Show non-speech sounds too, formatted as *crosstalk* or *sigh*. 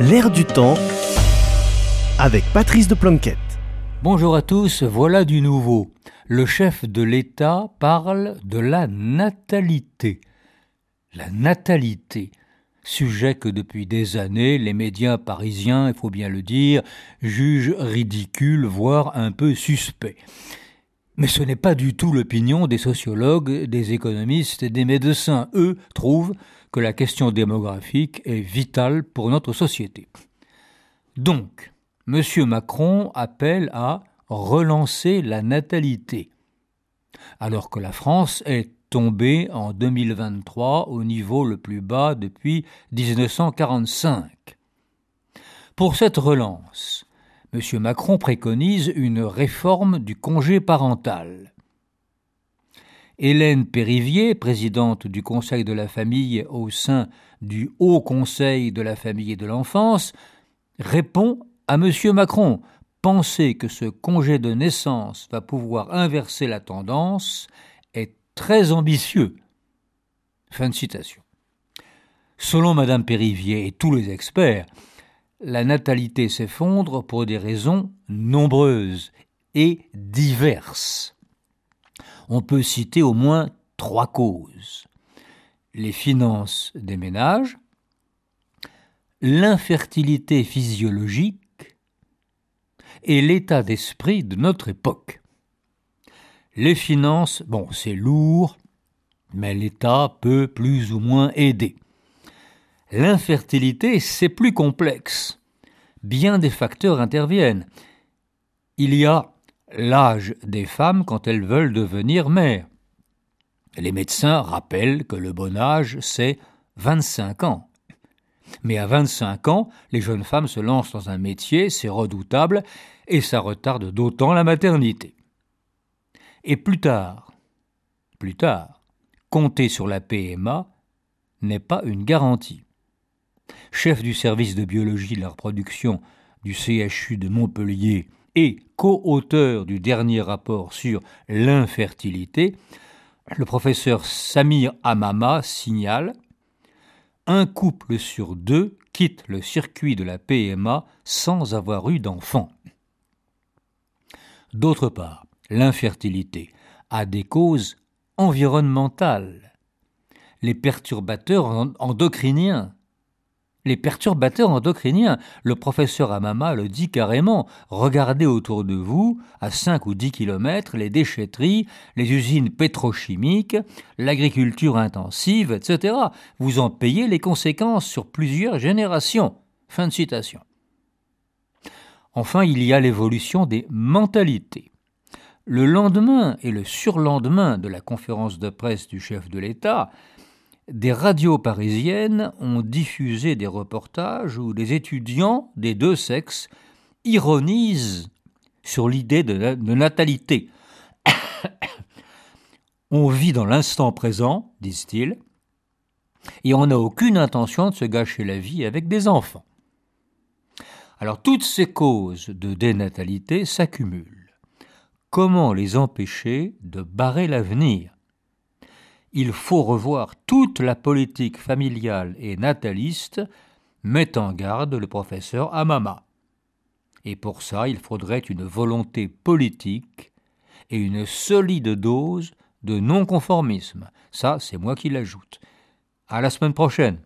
L'air du temps avec Patrice de Planquette. Bonjour à tous, voilà du nouveau. Le chef de l'État parle de la natalité. La natalité, sujet que depuis des années les médias parisiens, il faut bien le dire, jugent ridicule, voire un peu suspect. Mais ce n'est pas du tout l'opinion des sociologues, des économistes et des médecins. Eux trouvent que la question démographique est vitale pour notre société. Donc, M. Macron appelle à relancer la natalité, alors que la France est tombée en 2023 au niveau le plus bas depuis 1945. Pour cette relance, M. Macron préconise une réforme du congé parental. Hélène Périvier, présidente du Conseil de la famille au sein du Haut Conseil de la famille et de l'enfance, répond à M. Macron Penser que ce congé de naissance va pouvoir inverser la tendance est très ambitieux. Fin de citation. Selon Mme Périvier et tous les experts, la natalité s'effondre pour des raisons nombreuses et diverses on peut citer au moins trois causes. Les finances des ménages, l'infertilité physiologique et l'état d'esprit de notre époque. Les finances, bon, c'est lourd, mais l'État peut plus ou moins aider. L'infertilité, c'est plus complexe. Bien des facteurs interviennent. Il y a l'âge des femmes quand elles veulent devenir mères. Les médecins rappellent que le bon âge, c'est 25 ans. Mais à 25 ans, les jeunes femmes se lancent dans un métier, c'est redoutable, et ça retarde d'autant la maternité. Et plus tard, plus tard, compter sur la PMA n'est pas une garantie. Chef du service de biologie de la reproduction du CHU de Montpellier et co-auteur du dernier rapport sur l'infertilité, le professeur Samir Amama signale Un couple sur deux quitte le circuit de la PMA sans avoir eu d'enfant. D'autre part, l'infertilité a des causes environnementales. Les perturbateurs endocriniens les perturbateurs endocriniens. Le professeur Amama le dit carrément. Regardez autour de vous, à 5 ou 10 kilomètres, les déchetteries, les usines pétrochimiques, l'agriculture intensive, etc. Vous en payez les conséquences sur plusieurs générations. Fin de citation. Enfin, il y a l'évolution des mentalités. Le lendemain et le surlendemain de la conférence de presse du chef de l'État, des radios parisiennes ont diffusé des reportages où des étudiants des deux sexes ironisent sur l'idée de, natalité. *coughs* on vit dans l'instant présent, disent-ils, et on n'a aucune intention de se gâcher la vie avec des enfants. Alors toutes ces causes de dénatalité s'accumulent. Comment les empêcher de barrer l'avenir? Il faut revoir toute la politique familiale et nataliste, met en garde le professeur Amama. Et pour ça, il faudrait une volonté politique et une solide dose de non-conformisme. Ça, c'est moi qui l'ajoute. À la semaine prochaine.